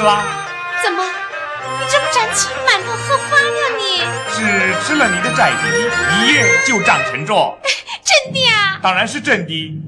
怎么，你这么展青满头喝花了你？是吃了你的债皮，一夜就长成着。真的啊？当然是真的。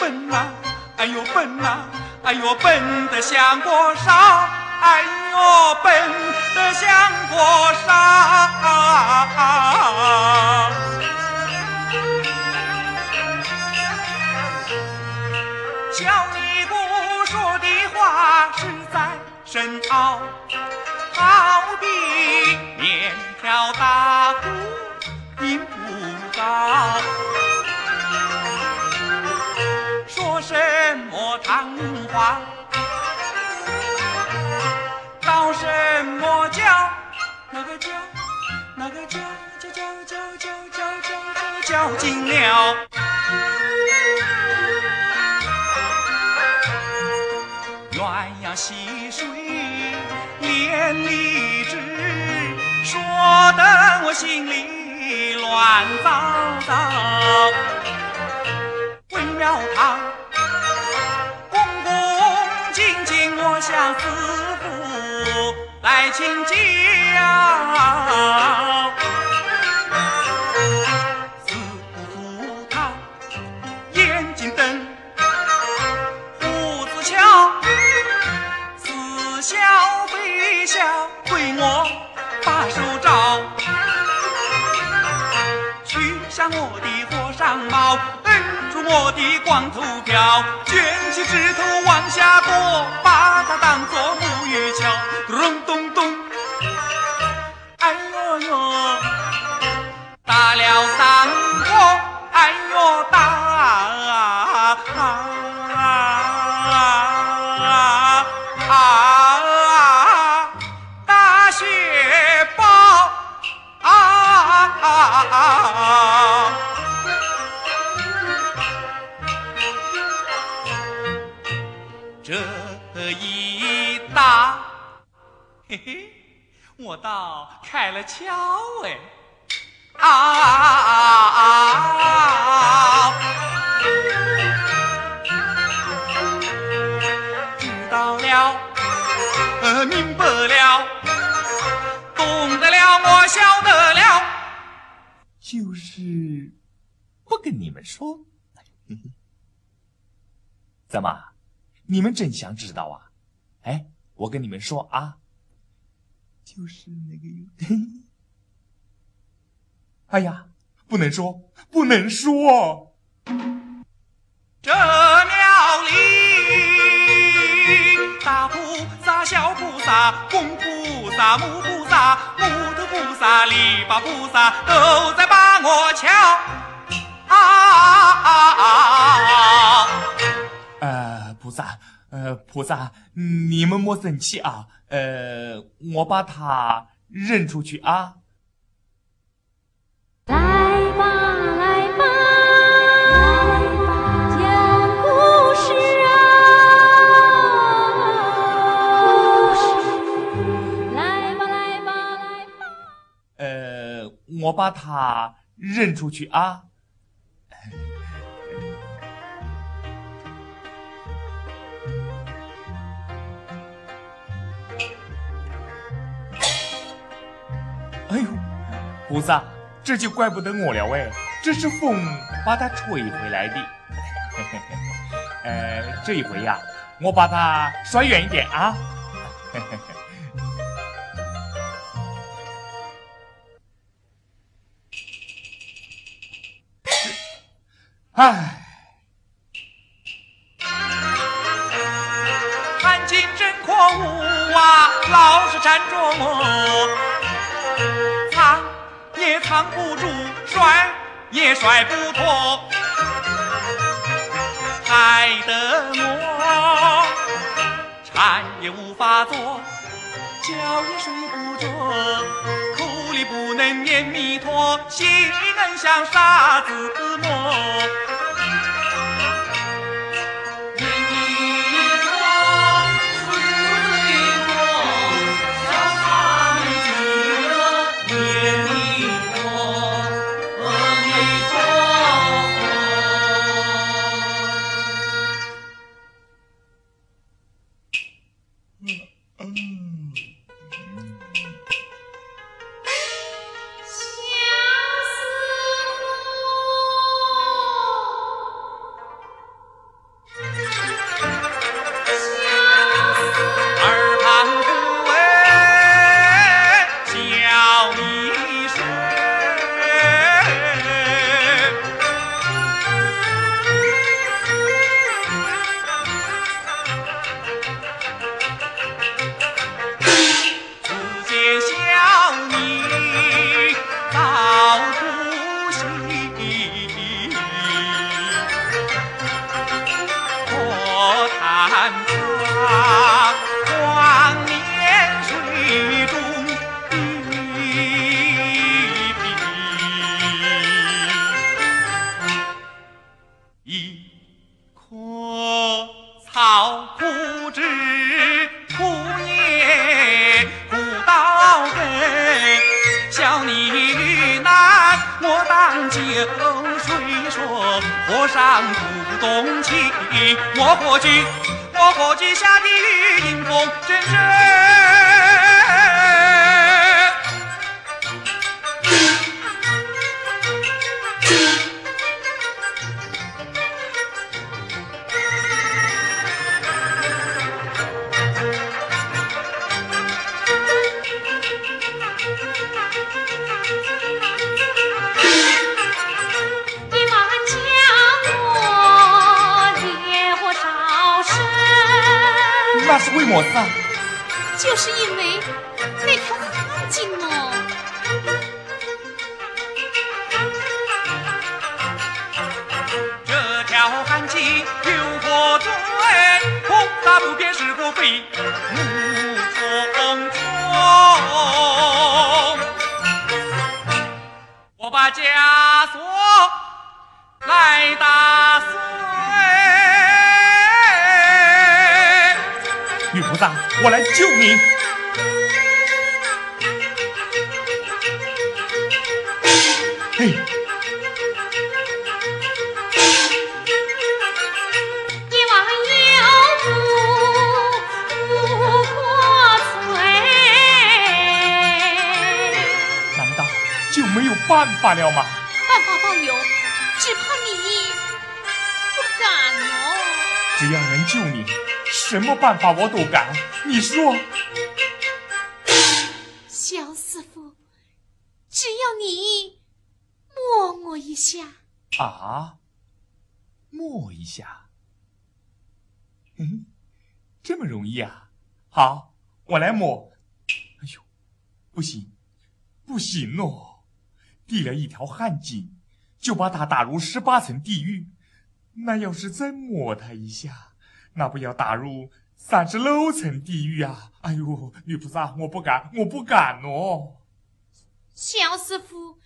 笨呐、哎呦笨呐、哎呦笨得像锅烧，哎呦笨得像锅烧。小尼姑说的话实在深奥，好比面条大鼓音不高。么唐话，搞什么叫，那个叫，那个教教教教教教教教教精了。鸳鸯戏水连理枝，说得我心里乱糟糟。回庙堂，相思苦来请教。开了窍哎！啊！知道了，呃，明白了，懂得了，我晓得了。就是不跟你们说。怎么，你们真想知道啊？哎，我跟你们说啊，就是那个有，哎呀，不能说，不能说。这庙里大菩萨、小菩萨、公菩萨、母菩萨、木头菩萨、篱笆菩萨都在把我瞧。啊！呃，菩萨，呃，菩萨，你们莫生气啊。呃，我把他扔出去啊。来吧，来吧，讲故事啊！来吧，来吧，来吧。呃，我把他扔出去啊。菩萨，这就怪不得我了哎，这是风把它吹回来的。呃，这一回呀，我把它甩远一点啊。唉。汗巾真可恶啊，老是缠着我，扛不住，摔也摔不脱，害得我禅也无法做，觉也睡不着，口里不能念弥陀，心能像沙子磨。Mm. 伙计，我伙计下的雨阴风阵阵。就是因为那条汗巾哦，这条汗巾有祸端哎，不不偏是个病，木错错，我把枷锁来打松。救你！嘿，一往有步无可退。难道就没有办法了吗？办法倒有，只怕你不敢哦。只要能救你，什么办法我都敢。你说，小师傅，只要你摸我一下啊，摸一下，嗯，这么容易啊？好，我来摸。哎呦，不行，不行哦！递了一条汗巾，就把他打入十八层地狱。那要是再摸他一下，那不要打入？三十六层地狱啊！哎呦，女菩萨，我不敢，我不敢哦。小师傅，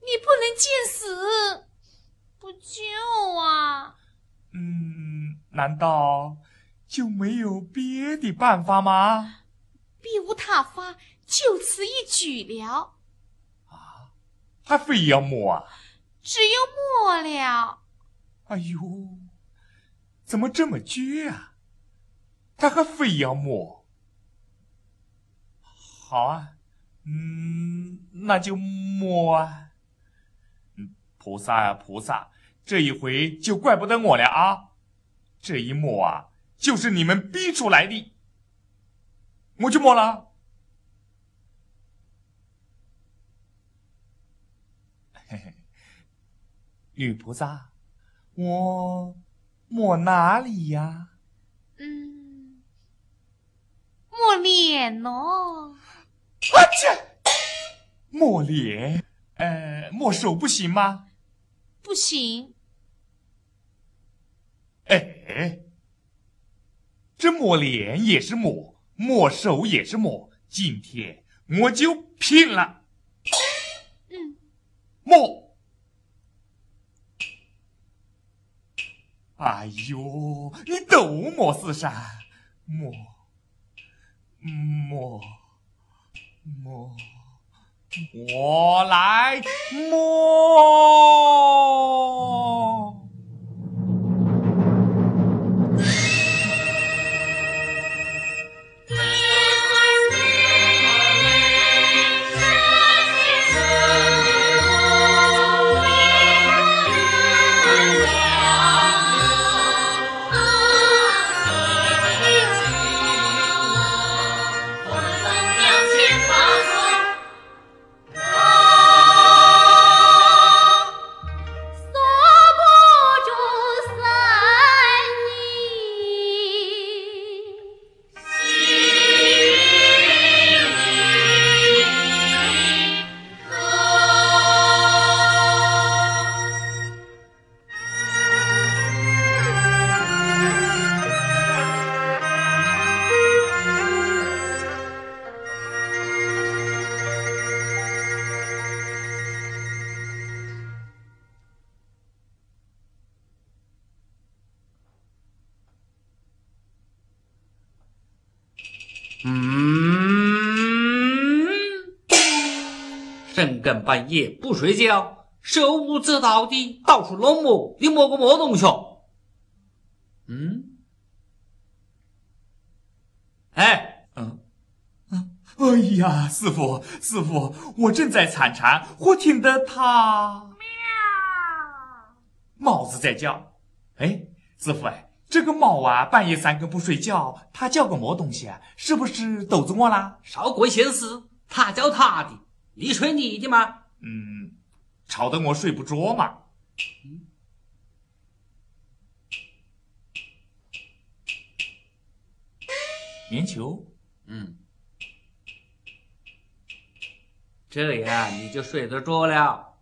你不能见死不救啊！嗯，难道就没有别的办法吗？别无他法，就此一举了。啊，还非要摸啊？只有摸了。哎呦，怎么这么倔啊？他还非要摸，好啊，嗯，那就摸啊。菩萨啊菩萨，这一回就怪不得我了啊！这一摸啊，就是你们逼出来的，我就摸了。嘿嘿，女菩萨，我摸哪里呀？嗯，抹脸哦。啊切！抹脸，呃，抹手不行吗？不行。哎，这抹脸也是抹，抹手也是抹，今天我就拼了。嗯，摸。哎呦，你都摸死啥，摸，摸，摸。我来摸。深更半夜不睡觉，手舞足蹈的到处乱摸，你摸个么东西？嗯，哎，嗯嗯，哎呀，师傅，师傅，我正在参禅，我听得它喵，帽子在叫。哎，师傅哎。这个猫啊，半夜三更不睡觉，它叫个么东西啊？是不是逗着我啦？少管闲事，它叫它的，你睡你的吗？嗯，吵得我睡不着嘛。棉球，嗯，这样你就睡得着了。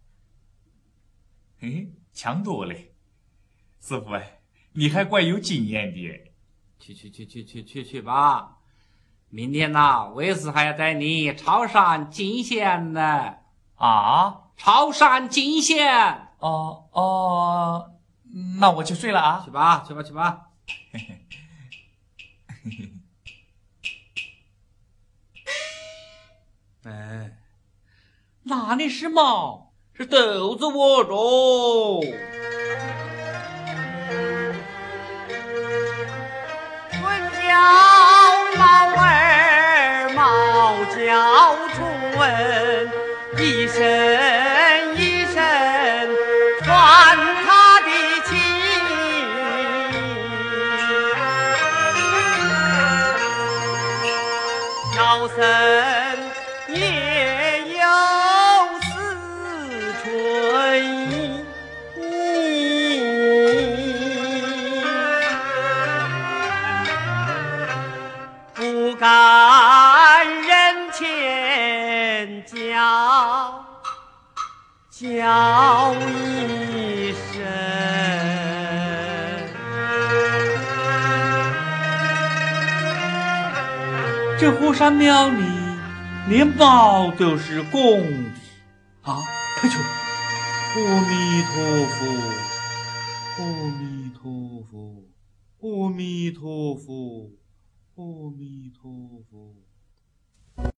嘿，强多了，师傅哎。你还怪有经验的，去去去去去去去吧！明天呐，为师还要带你朝山进仙呢。啊，朝山进仙！哦哦，那我去睡了啊！去吧，去吧，去吧。哎，哪里是猫？是豆子窝着我着。叫问，一声山庙里连猫都是公的啊！快去！阿弥陀佛，阿弥陀佛，阿弥陀佛，阿弥陀佛。